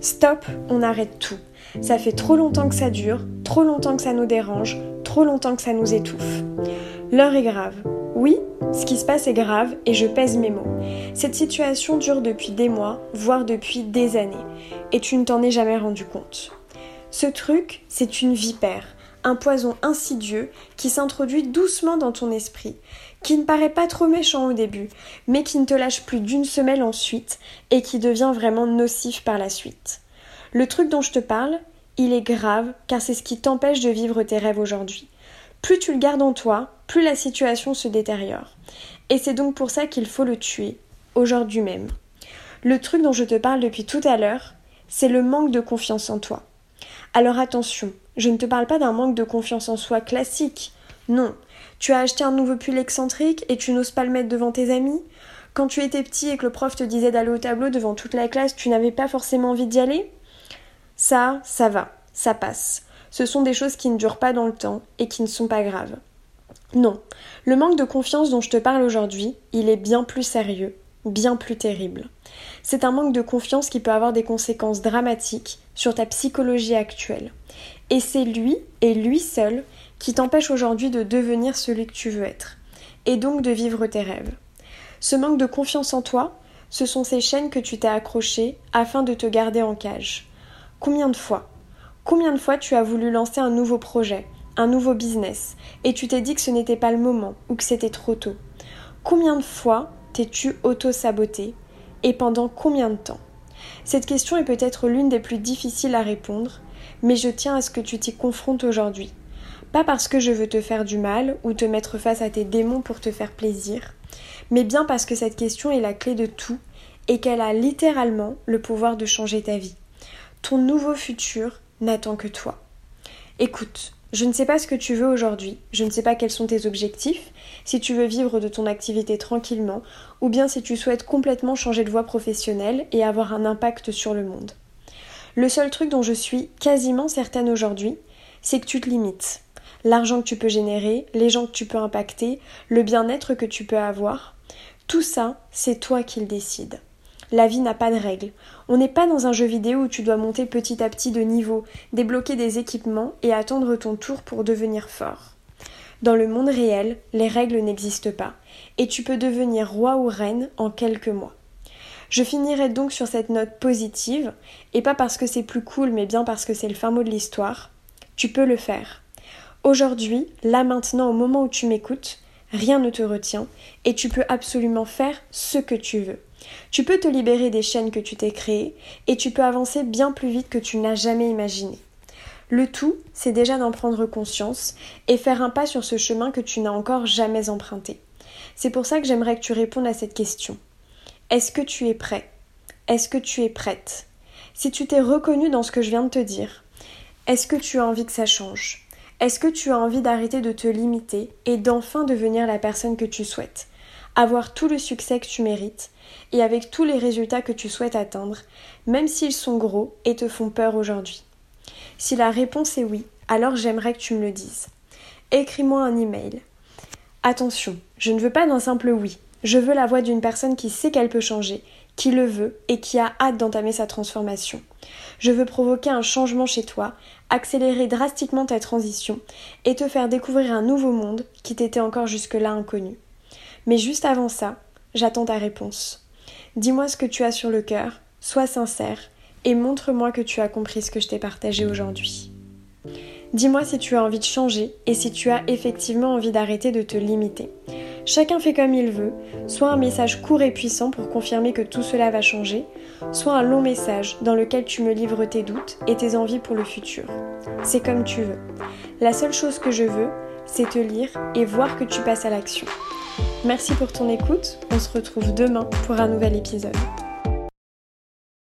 Stop, on arrête tout. Ça fait trop longtemps que ça dure, trop longtemps que ça nous dérange, trop longtemps que ça nous étouffe. L'heure est grave. Oui, ce qui se passe est grave et je pèse mes mots. Cette situation dure depuis des mois, voire depuis des années, et tu ne t'en es jamais rendu compte. Ce truc, c'est une vipère, un poison insidieux qui s'introduit doucement dans ton esprit, qui ne paraît pas trop méchant au début, mais qui ne te lâche plus d'une semelle ensuite et qui devient vraiment nocif par la suite. Le truc dont je te parle, il est grave car c'est ce qui t'empêche de vivre tes rêves aujourd'hui. Plus tu le gardes en toi, plus la situation se détériore. Et c'est donc pour ça qu'il faut le tuer, aujourd'hui même. Le truc dont je te parle depuis tout à l'heure, c'est le manque de confiance en toi. Alors attention, je ne te parle pas d'un manque de confiance en soi classique. Non. Tu as acheté un nouveau pull excentrique et tu n'oses pas le mettre devant tes amis Quand tu étais petit et que le prof te disait d'aller au tableau devant toute la classe, tu n'avais pas forcément envie d'y aller Ça, ça va, ça passe. Ce sont des choses qui ne durent pas dans le temps et qui ne sont pas graves. Non, le manque de confiance dont je te parle aujourd'hui, il est bien plus sérieux, bien plus terrible. C'est un manque de confiance qui peut avoir des conséquences dramatiques sur ta psychologie actuelle. Et c'est lui, et lui seul, qui t'empêche aujourd'hui de devenir celui que tu veux être, et donc de vivre tes rêves. Ce manque de confiance en toi, ce sont ces chaînes que tu t'es accrochées afin de te garder en cage. Combien de fois Combien de fois tu as voulu lancer un nouveau projet, un nouveau business, et tu t'es dit que ce n'était pas le moment ou que c'était trop tôt? Combien de fois t'es-tu auto-saboté et pendant combien de temps? Cette question est peut-être l'une des plus difficiles à répondre, mais je tiens à ce que tu t'y confrontes aujourd'hui. Pas parce que je veux te faire du mal ou te mettre face à tes démons pour te faire plaisir, mais bien parce que cette question est la clé de tout et qu'elle a littéralement le pouvoir de changer ta vie. Ton nouveau futur n'attend que toi. Écoute, je ne sais pas ce que tu veux aujourd'hui, je ne sais pas quels sont tes objectifs, si tu veux vivre de ton activité tranquillement, ou bien si tu souhaites complètement changer de voie professionnelle et avoir un impact sur le monde. Le seul truc dont je suis quasiment certaine aujourd'hui, c'est que tu te limites. L'argent que tu peux générer, les gens que tu peux impacter, le bien-être que tu peux avoir, tout ça, c'est toi qui le décides. La vie n'a pas de règles. On n'est pas dans un jeu vidéo où tu dois monter petit à petit de niveau, débloquer des équipements et attendre ton tour pour devenir fort. Dans le monde réel, les règles n'existent pas, et tu peux devenir roi ou reine en quelques mois. Je finirai donc sur cette note positive, et pas parce que c'est plus cool, mais bien parce que c'est le fin mot de l'histoire. Tu peux le faire. Aujourd'hui, là maintenant, au moment où tu m'écoutes, rien ne te retient, et tu peux absolument faire ce que tu veux. Tu peux te libérer des chaînes que tu t'es créées, et tu peux avancer bien plus vite que tu n'as jamais imaginé. Le tout, c'est déjà d'en prendre conscience et faire un pas sur ce chemin que tu n'as encore jamais emprunté. C'est pour ça que j'aimerais que tu répondes à cette question. Est-ce que tu es prêt? Est-ce que tu es prête? Si tu t'es reconnu dans ce que je viens de te dire, est-ce que tu as envie que ça change? Est-ce que tu as envie d'arrêter de te limiter et d'enfin devenir la personne que tu souhaites? Avoir tout le succès que tu mérites et avec tous les résultats que tu souhaites atteindre, même s'ils sont gros et te font peur aujourd'hui? Si la réponse est oui, alors j'aimerais que tu me le dises. Écris-moi un email. Attention, je ne veux pas d'un simple oui. Je veux la voix d'une personne qui sait qu'elle peut changer, qui le veut et qui a hâte d'entamer sa transformation. Je veux provoquer un changement chez toi, accélérer drastiquement ta transition et te faire découvrir un nouveau monde qui t'était encore jusque-là inconnu. Mais juste avant ça, j'attends ta réponse. Dis-moi ce que tu as sur le cœur, sois sincère et montre-moi que tu as compris ce que je t'ai partagé aujourd'hui. Dis-moi si tu as envie de changer et si tu as effectivement envie d'arrêter de te limiter. Chacun fait comme il veut, soit un message court et puissant pour confirmer que tout cela va changer, soit un long message dans lequel tu me livres tes doutes et tes envies pour le futur. C'est comme tu veux. La seule chose que je veux, c'est te lire et voir que tu passes à l'action. Merci pour ton écoute, on se retrouve demain pour un nouvel épisode.